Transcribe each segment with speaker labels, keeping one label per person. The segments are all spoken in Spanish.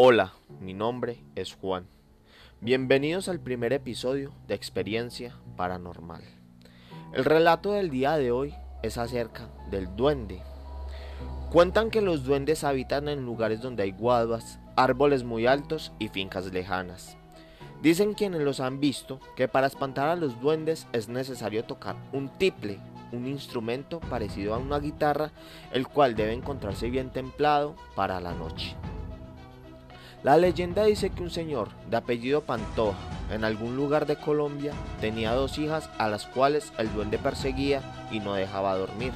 Speaker 1: Hola, mi nombre es Juan. Bienvenidos al primer episodio de Experiencia Paranormal. El relato del día de hoy es acerca del duende. Cuentan que los duendes habitan en lugares donde hay guaduas, árboles muy altos y fincas lejanas. Dicen quienes los han visto que para espantar a los duendes es necesario tocar un tiple, un instrumento parecido a una guitarra, el cual debe encontrarse bien templado para la noche. La leyenda dice que un señor de apellido Pantoja, en algún lugar de Colombia, tenía dos hijas a las cuales el duende perseguía y no dejaba dormir.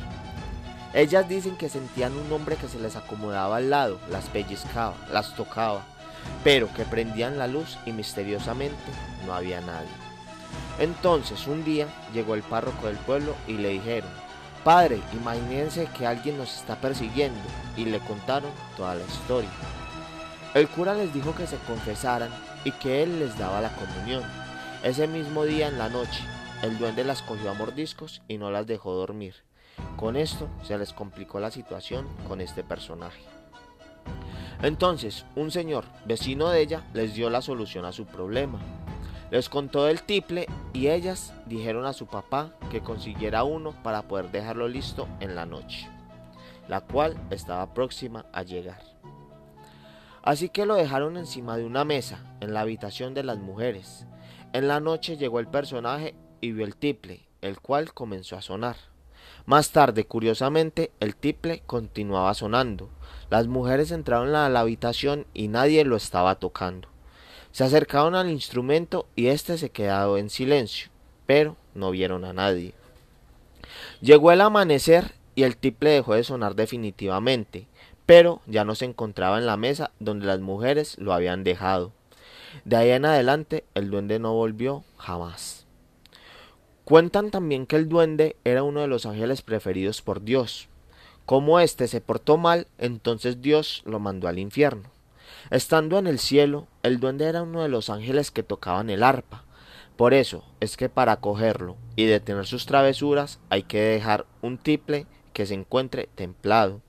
Speaker 1: Ellas dicen que sentían un hombre que se les acomodaba al lado, las pellizcaba, las tocaba, pero que prendían la luz y misteriosamente no había nadie. Entonces un día llegó el párroco del pueblo y le dijeron, Padre, imagínense que alguien nos está persiguiendo y le contaron toda la historia. El cura les dijo que se confesaran y que él les daba la comunión. Ese mismo día en la noche, el duende las cogió a mordiscos y no las dejó dormir. Con esto se les complicó la situación con este personaje. Entonces, un señor, vecino de ella, les dio la solución a su problema. Les contó del tiple y ellas dijeron a su papá que consiguiera uno para poder dejarlo listo en la noche, la cual estaba próxima a llegar. Así que lo dejaron encima de una mesa, en la habitación de las mujeres. En la noche llegó el personaje y vio el tiple, el cual comenzó a sonar. Más tarde, curiosamente, el tiple continuaba sonando. Las mujeres entraron a la habitación y nadie lo estaba tocando. Se acercaron al instrumento y éste se quedó en silencio, pero no vieron a nadie. Llegó el amanecer y el tiple dejó de sonar definitivamente pero ya no se encontraba en la mesa donde las mujeres lo habían dejado. De ahí en adelante el duende no volvió jamás. Cuentan también que el duende era uno de los ángeles preferidos por Dios. Como éste se portó mal, entonces Dios lo mandó al infierno. Estando en el cielo, el duende era uno de los ángeles que tocaban el arpa. Por eso es que para cogerlo y detener sus travesuras hay que dejar un tiple que se encuentre templado.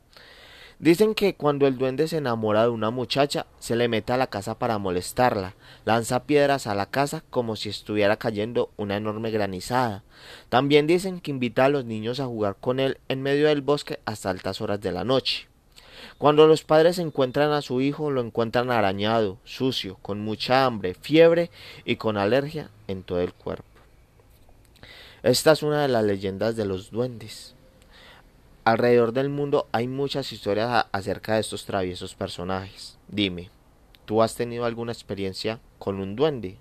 Speaker 1: Dicen que cuando el duende se enamora de una muchacha, se le mete a la casa para molestarla, lanza piedras a la casa como si estuviera cayendo una enorme granizada. También dicen que invita a los niños a jugar con él en medio del bosque hasta altas horas de la noche. Cuando los padres encuentran a su hijo, lo encuentran arañado, sucio, con mucha hambre, fiebre y con alergia en todo el cuerpo. Esta es una de las leyendas de los duendes. Alrededor del mundo hay muchas historias acerca de estos traviesos personajes. Dime, ¿tú has tenido alguna experiencia con un duende?